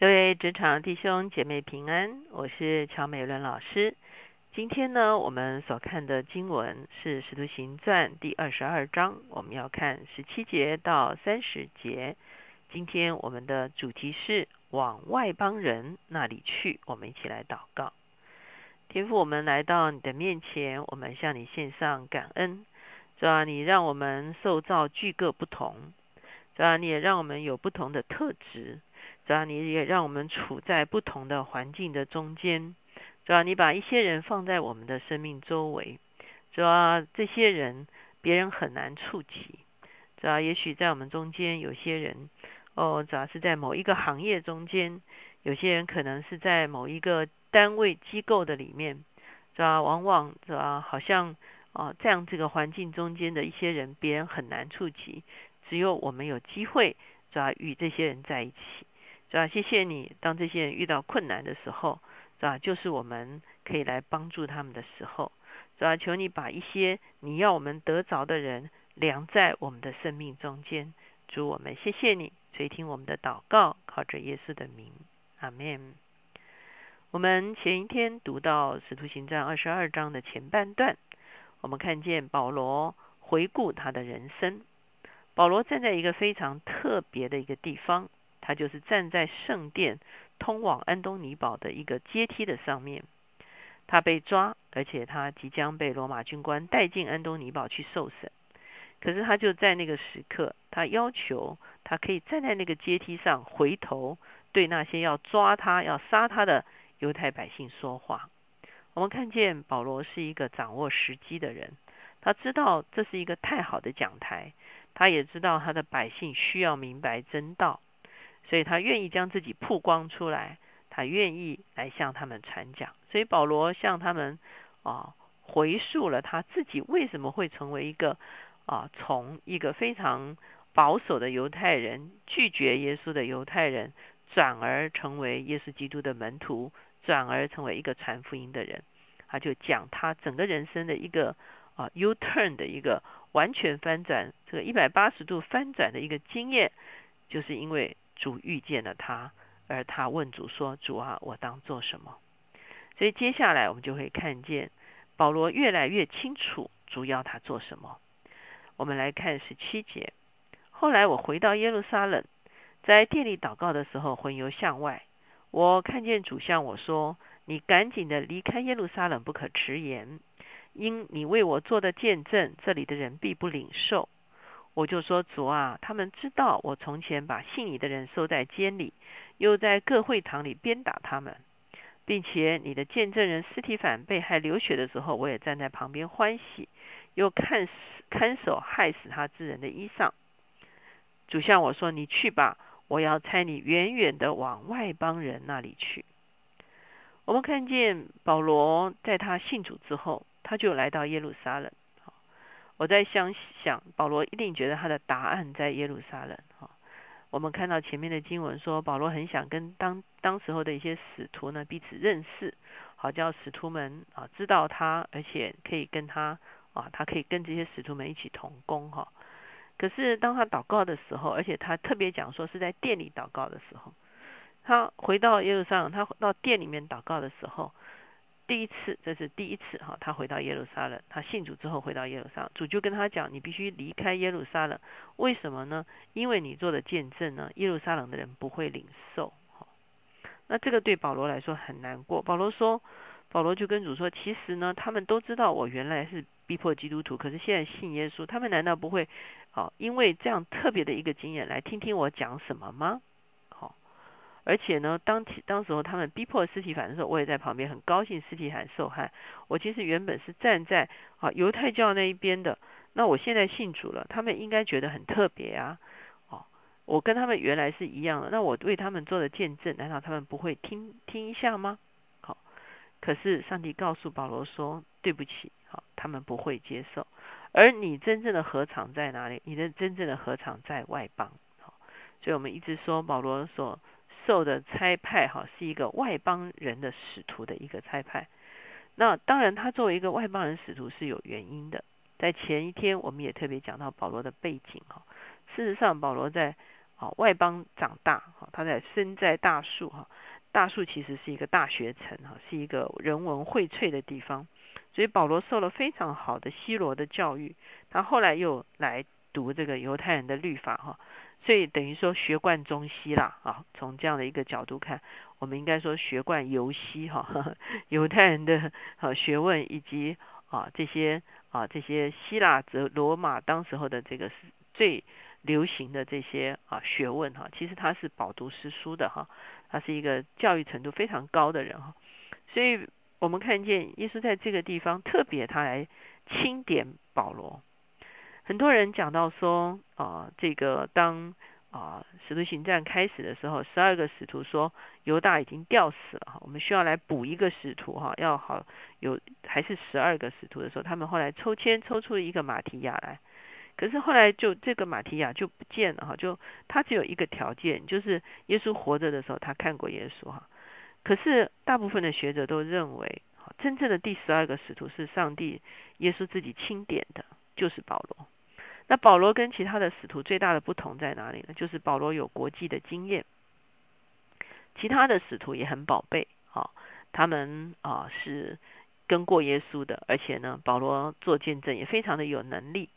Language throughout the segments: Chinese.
各位职场弟兄姐妹平安，我是乔美伦老师。今天呢，我们所看的经文是《使徒行传》第二十二章，我们要看十七节到三十节。今天我们的主题是往外邦人那里去。我们一起来祷告，天父，我们来到你的面前，我们向你献上感恩。主啊，你让我们受造具各不同，主啊，你也让我们有不同的特质。主要你也让我们处在不同的环境的中间，主要你把一些人放在我们的生命周围，主要这些人别人很难触及，主要也许在我们中间有些人，哦，主要是在某一个行业中间，有些人可能是在某一个单位机构的里面，主要往往主要好像哦这样这个环境中间的一些人，别人很难触及，只有我们有机会主要与这些人在一起。是吧？谢谢你。当这些人遇到困难的时候，是吧？就是我们可以来帮助他们的时候，是吧？求你把一些你要我们得着的人量在我们的生命中间。主我们谢谢你垂听我们的祷告，靠着耶稣的名，阿门。我们前一天读到使徒行传二十二章的前半段，我们看见保罗回顾他的人生。保罗站在一个非常特别的一个地方。他就是站在圣殿通往安东尼堡的一个阶梯的上面，他被抓，而且他即将被罗马军官带进安东尼堡去受审。可是他就在那个时刻，他要求他可以站在那个阶梯上，回头对那些要抓他、要杀他的犹太百姓说话。我们看见保罗是一个掌握时机的人，他知道这是一个太好的讲台，他也知道他的百姓需要明白真道。所以他愿意将自己曝光出来，他愿意来向他们传讲。所以保罗向他们啊回述了他自己为什么会成为一个啊从一个非常保守的犹太人拒绝耶稣的犹太人，转而成为耶稣基督的门徒，转而成为一个传福音的人。他就讲他整个人生的一个啊 U turn 的一个完全翻转，这个一百八十度翻转的一个经验，就是因为。主遇见了他，而他问主说：“主啊，我当做什么？”所以接下来我们就会看见保罗越来越清楚主要他做什么。我们来看十七节。后来我回到耶路撒冷，在店里祷告的时候，魂游向外，我看见主向我说：“你赶紧的离开耶路撒冷，不可迟延，因你为我做的见证，这里的人必不领受。”我就说主啊，他们知道我从前把信你的人收在监里，又在各会堂里鞭打他们，并且你的见证人斯提凡被害流血的时候，我也站在旁边欢喜，又看死看守害死他之人的衣裳。主向我说：“你去吧，我要差你远远的往外邦人那里去。”我们看见保罗在他信主之后，他就来到耶路撒冷。我在想想，保罗一定觉得他的答案在耶路撒冷。哈，我们看到前面的经文说，保罗很想跟当当时候的一些使徒呢彼此认识，好叫使徒们啊知道他，而且可以跟他啊，他可以跟这些使徒们一起同工。哈，可是当他祷告的时候，而且他特别讲说是在店里祷告的时候，他回到耶路撒冷，他到店里面祷告的时候。第一次，这是第一次哈，他回到耶路撒冷，他信主之后回到耶路撒冷，主就跟他讲，你必须离开耶路撒冷，为什么呢？因为你做的见证呢，耶路撒冷的人不会领受。哈，那这个对保罗来说很难过。保罗说，保罗就跟主说，其实呢，他们都知道我原来是逼迫基督徒，可是现在信耶稣，他们难道不会好，因为这样特别的一个经验来听听我讲什么吗？而且呢，当当时候他们逼迫尸体反的时候，我也在旁边，很高兴尸体反受害。我其实原本是站在啊犹太教那一边的，那我现在信主了，他们应该觉得很特别啊。哦，我跟他们原来是一样的，那我为他们做的见证，难道他们不会听听一下吗？好，可是上帝告诉保罗说，对不起，好，他们不会接受。而你真正的合场在哪里？你的真正的合场在外邦。好，所以我们一直说保罗所。受的差派哈是一个外邦人的使徒的一个差派，那当然他作为一个外邦人使徒是有原因的。在前一天我们也特别讲到保罗的背景哈，事实上保罗在啊外邦长大，哈，他在身在大树，哈，大树其实是一个大学城，哈，是一个人文荟萃的地方，所以保罗受了非常好的希罗的教育，他后来又来读这个犹太人的律法，哈，所以等于说学贯中西啦，啊，从这样的一个角度看，我们应该说学贯犹西，哈，犹太人的啊学问以及啊这些啊这些希腊、则罗马当时候的这个是最。流行的这些啊学问哈，其实他是饱读诗书的哈，他是一个教育程度非常高的人哈，所以我们看见耶稣在这个地方特别他来钦点保罗。很多人讲到说啊，这个当啊使徒行传开始的时候，十二个使徒说犹大已经吊死了，我们需要来补一个使徒哈，要好有还是十二个使徒的时候，他们后来抽签抽出一个马提亚来。可是后来就这个马提亚就不见了哈，就他只有一个条件，就是耶稣活着的时候他看过耶稣哈。可是大部分的学者都认为，真正的第十二个使徒是上帝耶稣自己钦点的，就是保罗。那保罗跟其他的使徒最大的不同在哪里呢？就是保罗有国际的经验，其他的使徒也很宝贝啊，他们啊是跟过耶稣的，而且呢，保罗做见证也非常的有能力。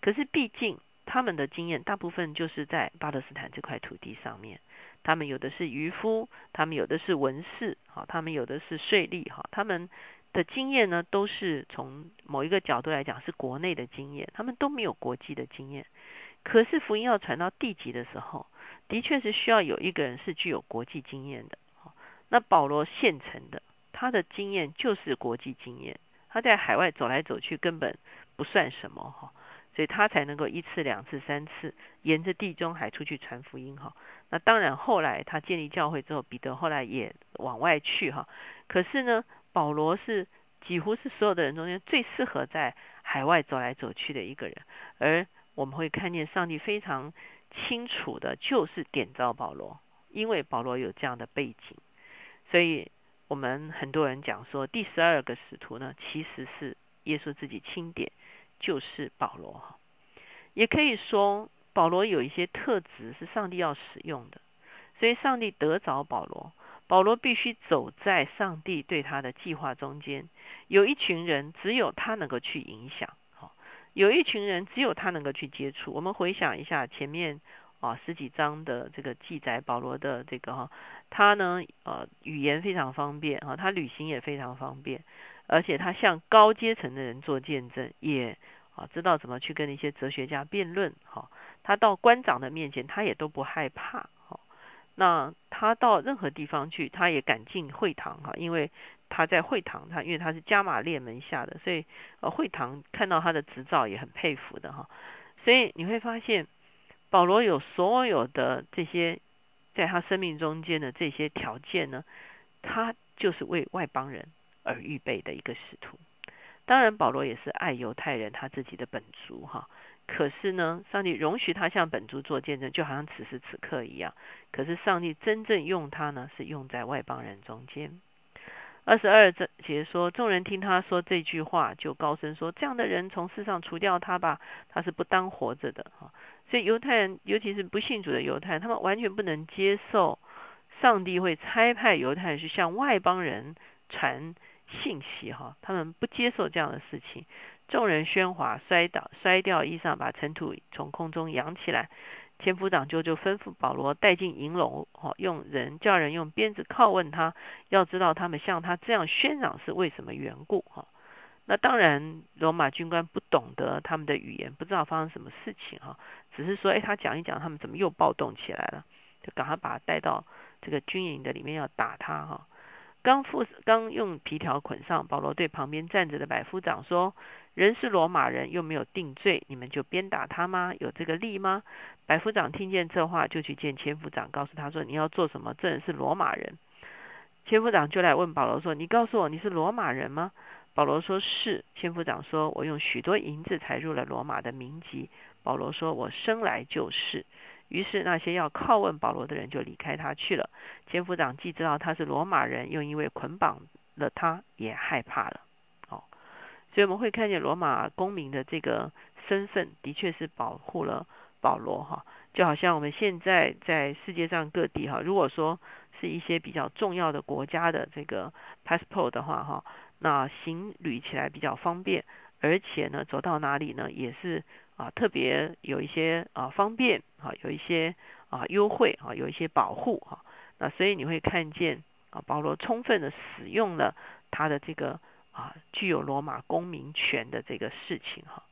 可是，毕竟他们的经验大部分就是在巴勒斯坦这块土地上面。他们有的是渔夫，他们有的是文士，哈，他们有的是税吏，哈，他们的经验呢，都是从某一个角度来讲是国内的经验，他们都没有国际的经验。可是福音要传到地级的时候，的确是需要有一个人是具有国际经验的。那保罗现成的，他的经验就是国际经验，他在海外走来走去根本不算什么，哈。所以他才能够一次、两次、三次沿着地中海出去传福音哈。那当然后来他建立教会之后，彼得后来也往外去哈。可是呢，保罗是几乎是所有的人中间最适合在海外走来走去的一个人。而我们会看见上帝非常清楚的，就是点召保罗，因为保罗有这样的背景。所以我们很多人讲说，第十二个使徒呢，其实是耶稣自己钦点。就是保罗哈，也可以说保罗有一些特质是上帝要使用的，所以上帝得着保罗，保罗必须走在上帝对他的计划中间。有一群人只有他能够去影响，哈，有一群人只有他能够去接触。我们回想一下前面啊十几章的这个记载，保罗的这个哈，他呢呃语言非常方便啊，他旅行也非常方便。而且他向高阶层的人做见证，也啊知道怎么去跟一些哲学家辩论。哈，他到官长的面前，他也都不害怕。那他到任何地方去，他也敢进会堂。哈，因为他在会堂，他因为他是加马列门下的，所以呃会堂看到他的执照也很佩服的。哈，所以你会发现保罗有所有的这些在他生命中间的这些条件呢，他就是为外邦人。而预备的一个使徒，当然保罗也是爱犹太人，他自己的本族哈。可是呢，上帝容许他向本族做见证，就好像此时此刻一样。可是上帝真正用他呢，是用在外邦人中间。二十二节说，众人听他说这句话，就高声说：这样的人从世上除掉他吧，他是不当活着的哈。所以犹太人，尤其是不信主的犹太人，他们完全不能接受上帝会差派犹太人去向外邦人传。信息哈，他们不接受这样的事情。众人喧哗，摔倒，摔掉衣裳，把尘土从空中扬起来。千夫长就就吩咐保罗带进营楼，哈，用人叫人用鞭子拷问他，要知道他们像他这样喧嚷是为什么缘故哈。那当然，罗马军官不懂得他们的语言，不知道发生什么事情哈，只是说，哎，他讲一讲，他们怎么又暴动起来了，就赶快把他带到这个军营的里面要打他哈。刚附刚用皮条捆上，保罗对旁边站着的百夫长说：“人是罗马人，又没有定罪，你们就鞭打他吗？有这个力吗？”百夫长听见这话，就去见千夫长，告诉他说：“你要做什么？这人是罗马人。”千夫长就来问保罗说：“你告诉我，你是罗马人吗？”保罗说是。千夫长说：“我用许多银子才入了罗马的民籍。”保罗说：“我生来就是。”于是那些要拷问保罗的人就离开他去了。千夫长既知道他是罗马人，又因为捆绑了他，也害怕了。哦，所以我们会看见罗马公民的这个身份，的确是保护了保罗哈。就好像我们现在在世界上各地哈，如果说是一些比较重要的国家的这个 passport 的话哈，那行旅起来比较方便，而且呢，走到哪里呢也是啊特别有一些啊方便啊，有一些啊优惠啊，有一些保护哈。那所以你会看见啊，保罗充分的使用了他的这个啊具有罗马公民权的这个事情哈。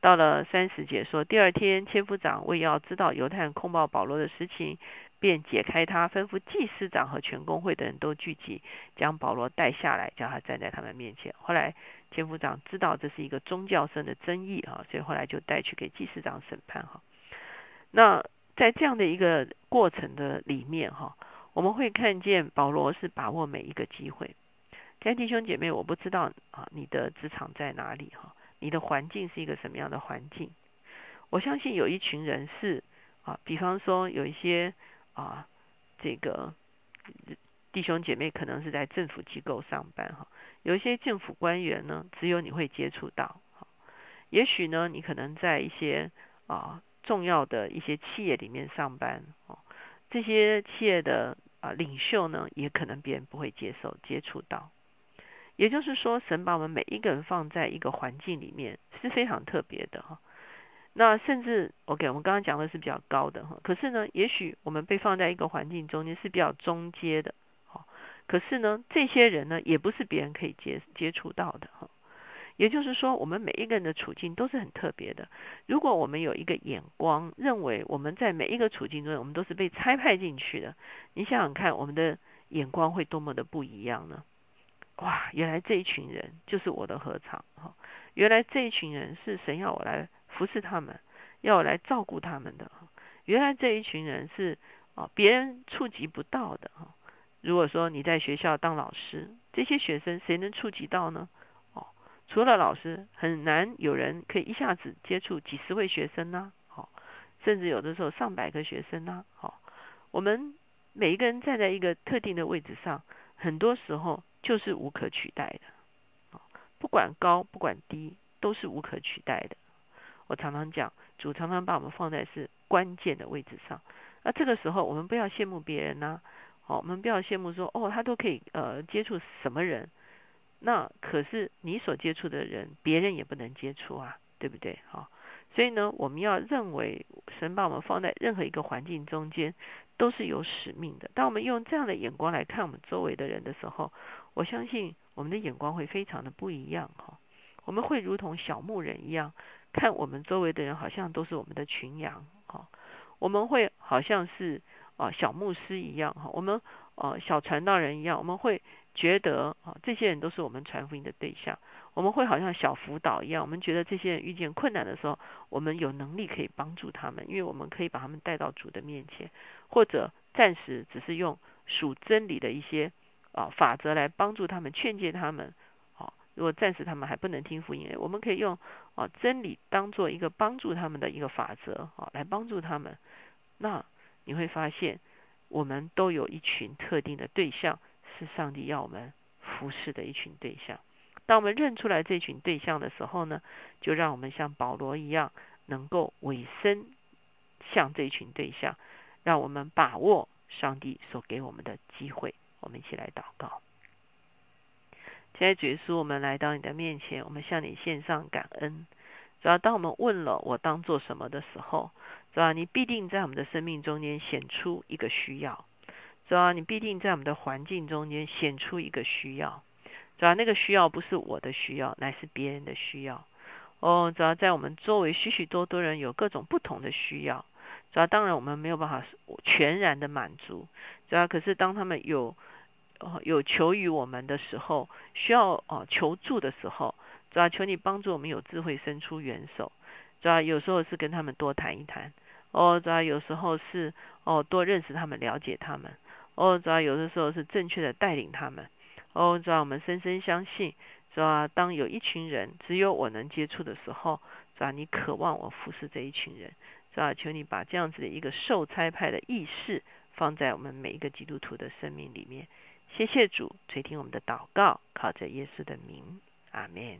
到了三十节说，第二天千夫长为要知道犹太人控告保罗的事情，便解开他，吩咐祭司长和全公会的人都聚集，将保罗带下来，叫他站在他们面前。后来千夫长知道这是一个宗教上的争议哈，所以后来就带去给祭司长审判哈。那在这样的一个过程的里面哈，我们会看见保罗是把握每一个机会。亲爱的弟兄姐妹，我不知道啊，你的职场在哪里哈？你的环境是一个什么样的环境？我相信有一群人是啊，比方说有一些啊，这个弟兄姐妹可能是在政府机构上班哈，有一些政府官员呢，只有你会接触到。也许呢，你可能在一些啊重要的一些企业里面上班哦，这些企业的啊领袖呢，也可能别人不会接受接触到。也就是说，神把我们每一个人放在一个环境里面是非常特别的哈。那甚至，OK，我们刚刚讲的是比较高的哈。可是呢，也许我们被放在一个环境中间是比较中阶的，可是呢，这些人呢，也不是别人可以接接触到的哈。也就是说，我们每一个人的处境都是很特别的。如果我们有一个眼光，认为我们在每一个处境中，我们都是被差派进去的，你想想看，我们的眼光会多么的不一样呢？哇，原来这一群人就是我的合场哈！原来这一群人是神要我来服侍他们，要我来照顾他们的。原来这一群人是啊，别人触及不到的哈。如果说你在学校当老师，这些学生谁能触及到呢？哦，除了老师，很难有人可以一下子接触几十位学生呢。好，甚至有的时候上百个学生呢。好，我们每一个人站在一个特定的位置上，很多时候。就是无可取代的，不管高不管低，都是无可取代的。我常常讲，主常常把我们放在是关键的位置上。那这个时候，我们不要羡慕别人呐，哦，我们不要羡慕说，哦，他都可以呃接触什么人，那可是你所接触的人，别人也不能接触啊，对不对？好，所以呢，我们要认为神把我们放在任何一个环境中间，都是有使命的。当我们用这样的眼光来看我们周围的人的时候，我相信我们的眼光会非常的不一样哈，我们会如同小牧人一样，看我们周围的人好像都是我们的群羊哈，我们会好像是啊小牧师一样哈，我们啊小传道人一样，我们会觉得啊这些人都是我们传福音的对象，我们会好像小辅导一样，我们觉得这些人遇见困难的时候，我们有能力可以帮助他们，因为我们可以把他们带到主的面前，或者暂时只是用属真理的一些。啊，法则来帮助他们，劝诫他们。好，如果暂时他们还不能听福音，我们可以用啊真理当做一个帮助他们的一个法则，啊来帮助他们。那你会发现，我们都有一群特定的对象，是上帝要我们服侍的一群对象。当我们认出来这群对象的时候呢，就让我们像保罗一样，能够委身向这群对象，让我们把握上帝所给我们的机会。我们一起来祷告。现在主耶稣，我们来到你的面前，我们向你献上感恩。主要当我们问了我当做什么的时候，主要你必定在我们的生命中间显出一个需要。主要你必定在我们的环境中间显出一个需要。主要那个需要不是我的需要，乃是别人的需要。哦，主要在我们周围许许多多人有各种不同的需要。主要当然我们没有办法全然的满足，主要可是当他们有有求于我们的时候，需要哦求助的时候，主要求你帮助我们有智慧伸出援手，主要有时候是跟他们多谈一谈，哦主要有时候是哦多认识他们了解他们，哦主要有的时候是正确的带领他们，哦主要我们深深相信，主要当有一群人只有我能接触的时候，主要你渴望我服侍这一群人。是吧？求你把这样子的一个受差派的意识放在我们每一个基督徒的生命里面。谢谢主垂听我们的祷告，靠着耶稣的名，阿门。